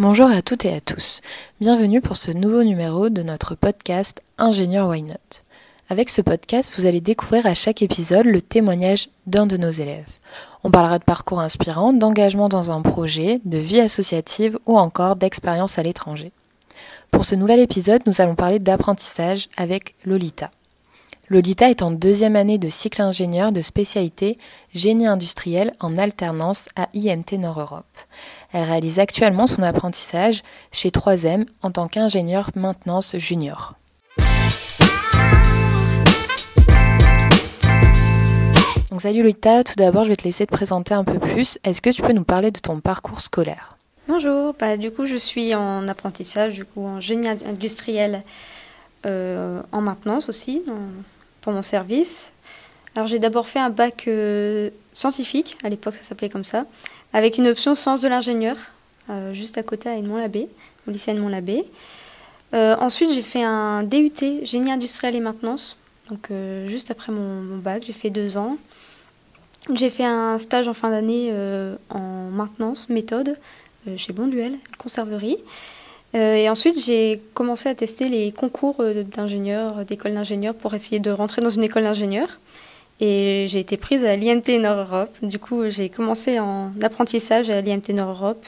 Bonjour à toutes et à tous. Bienvenue pour ce nouveau numéro de notre podcast Ingénieur Why Not. Avec ce podcast, vous allez découvrir à chaque épisode le témoignage d'un de nos élèves. On parlera de parcours inspirants, d'engagement dans un projet, de vie associative ou encore d'expérience à l'étranger. Pour ce nouvel épisode, nous allons parler d'apprentissage avec Lolita. Lolita est en deuxième année de cycle ingénieur de spécialité génie industriel en alternance à IMT Nord-Europe. Elle réalise actuellement son apprentissage chez 3M en tant qu'ingénieur maintenance junior. Donc salut Lolita, tout d'abord je vais te laisser te présenter un peu plus. Est-ce que tu peux nous parler de ton parcours scolaire? Bonjour, bah, du coup je suis en apprentissage, du coup en génie industriel euh, en maintenance aussi, pour mon service. Alors j'ai d'abord fait un bac euh, scientifique, à l'époque ça s'appelait comme ça, avec une option sciences de l'ingénieur, euh, juste à côté à Edmond-Labbé, au lycée Edmond-Labbé. Euh, ensuite j'ai fait un DUT, génie industriel et maintenance, donc juste après mon, mon bac, j'ai fait deux ans. J'ai fait un stage en fin d'année en maintenance, méthode, chez Bonduel, conserverie. Euh, et ensuite, j'ai commencé à tester les concours euh, d'ingénieurs, d'école d'ingénieurs pour essayer de rentrer dans une école d'ingénieur. Et j'ai été prise à l'IMT Nord-Europe. Du coup, j'ai commencé en apprentissage à l'IMT Nord-Europe.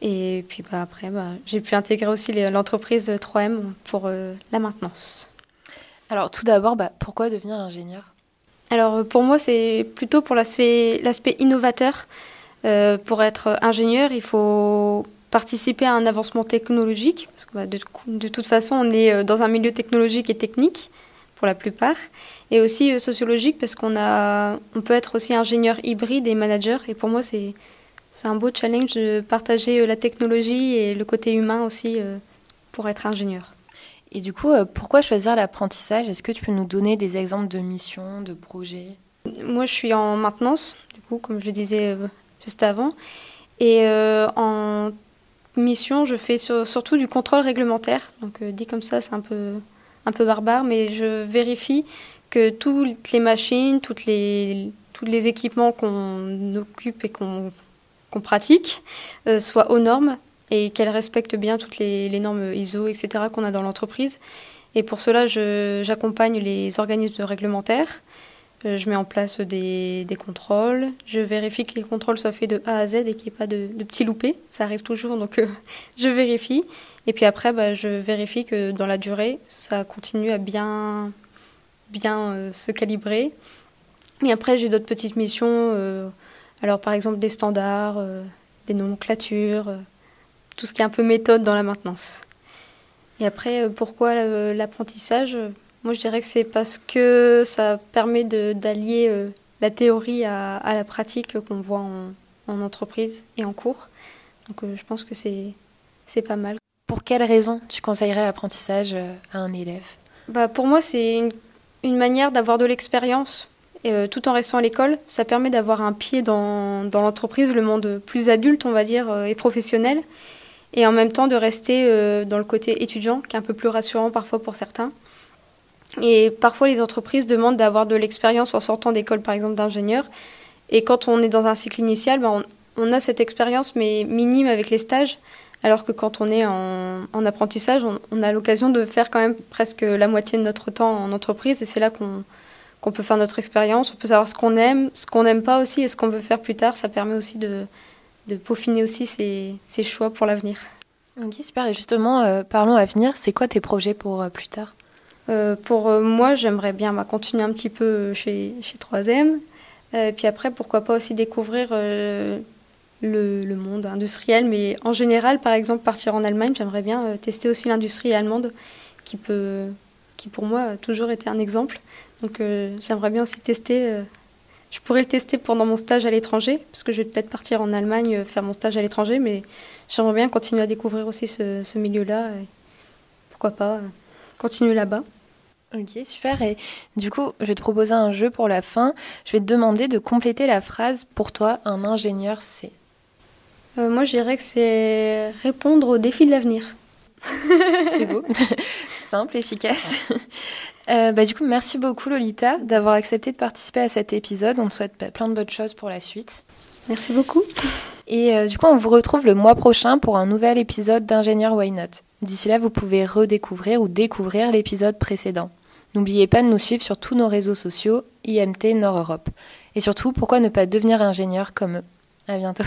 Et puis bah, après, bah, j'ai pu intégrer aussi l'entreprise 3M pour euh, la maintenance. Alors tout d'abord, bah, pourquoi devenir ingénieur? Alors pour moi, c'est plutôt pour l'aspect innovateur. Euh, pour être ingénieur, il faut participer à un avancement technologique, parce que bah, de, toute façon, on est euh, dans un milieu technologique et technique pour la plupart, et aussi euh, sociologique, parce qu'on a, on peut être aussi ingénieur hybride et manager, et pour moi, c'est, c'est un beau challenge de partager euh, la technologie et le côté humain aussi pour être ingénieur. Et du coup, pourquoi choisir l'apprentissage? Est-ce que tu peux nous donner des exemples de missions, de projets? Moi, je suis en maintenance, du coup, comme je le disais juste avant. Et en mission, je fais surtout du contrôle réglementaire. Donc euh, dit comme ça, c'est un peu, un peu barbare, mais je vérifie que toutes les machines, toutes les, tous les équipements qu'on occupe et qu'on pratique euh, soient aux normes et qu'elles respectent bien toutes les, normes ISO, etc. qu'on a dans l'entreprise. Et pour cela, j'accompagne les organismes réglementaires je mets en place des, contrôles. Je vérifie que les contrôles soient faits de A à Z et qu'il n'y ait pas de, petits loupés. Ça arrive toujours, donc euh, je vérifie. Et puis après, bah, je vérifie que dans la durée, ça continue à bien, bien euh, se calibrer. Et après, j'ai d'autres petites missions. alors, par exemple, des standards, des nomenclatures, tout ce qui est un peu méthode dans la maintenance. Et après, pourquoi l'apprentissage? Moi, je dirais que c'est parce que ça permet d'allier euh, la théorie à, à la pratique qu'on voit en, en, entreprise et en cours. Donc, euh, je pense que c'est pas mal. Pour quelles raisons tu conseillerais l'apprentissage euh, à un élève? Bah, Pour moi, c'est une, une, manière d'avoir de l'expérience tout en restant à l'école. Ça permet d'avoir un pied dans, dans l'entreprise, le monde plus adulte, on va dire, et professionnel. Et en même temps, de rester dans le côté étudiant, qui est un peu plus rassurant parfois pour certains. Et parfois, les entreprises demandent d'avoir de l'expérience en sortant d'école, par exemple, d'ingénieur. Et quand on est dans un cycle initial, ben on, a cette expérience, mais minime avec les stages. Alors que quand on est en, en apprentissage, on, a l'occasion de faire quand même presque la moitié de notre temps en entreprise. Et c'est là qu'on peut faire notre expérience. On peut savoir ce qu'on aime, ce qu'on n'aime pas aussi et ce qu'on veut faire plus tard. Ça permet aussi de, peaufiner aussi ses, ses choix pour l'avenir. Ok, super. Et justement, euh, parlons avenir. C'est quoi tes projets pour euh, plus tard? Euh, pour euh, moi, j'aimerais bien bah, continuer un petit peu chez, chez 3M. Euh, puis après, pourquoi pas aussi découvrir le, le, monde industriel. Mais en général, par exemple, partir en Allemagne, j'aimerais bien tester aussi l'industrie allemande, qui, peut, qui pour moi a toujours été un exemple. Donc j'aimerais bien aussi tester. je pourrais le tester pendant mon stage à l'étranger, parce que je vais peut-être partir en Allemagne faire mon stage à l'étranger, mais j'aimerais bien continuer à découvrir aussi ce, ce milieu-là. Pourquoi pas continuer là-bas. Ok, super. Et du coup, je vais te proposer un jeu pour la fin. Je vais te demander de compléter la phrase pour toi, un ingénieur, c'est. Euh, moi, je dirais que c'est répondre aux défis de l'avenir. c'est beau. Simple, efficace. Euh, bah, du coup, merci beaucoup, Lolita, d'avoir accepté de participer à cet épisode. On te souhaite plein de bonnes choses pour la suite. Merci beaucoup. Et euh, du coup, on vous retrouve le mois prochain pour un nouvel épisode d'Ingénieur Why Not. D'ici là, vous pouvez redécouvrir ou découvrir l'épisode précédent. N'oubliez pas de nous suivre sur tous nos réseaux sociaux, IMT Nord Europe. Et surtout, pourquoi ne pas devenir ingénieur comme eux? À bientôt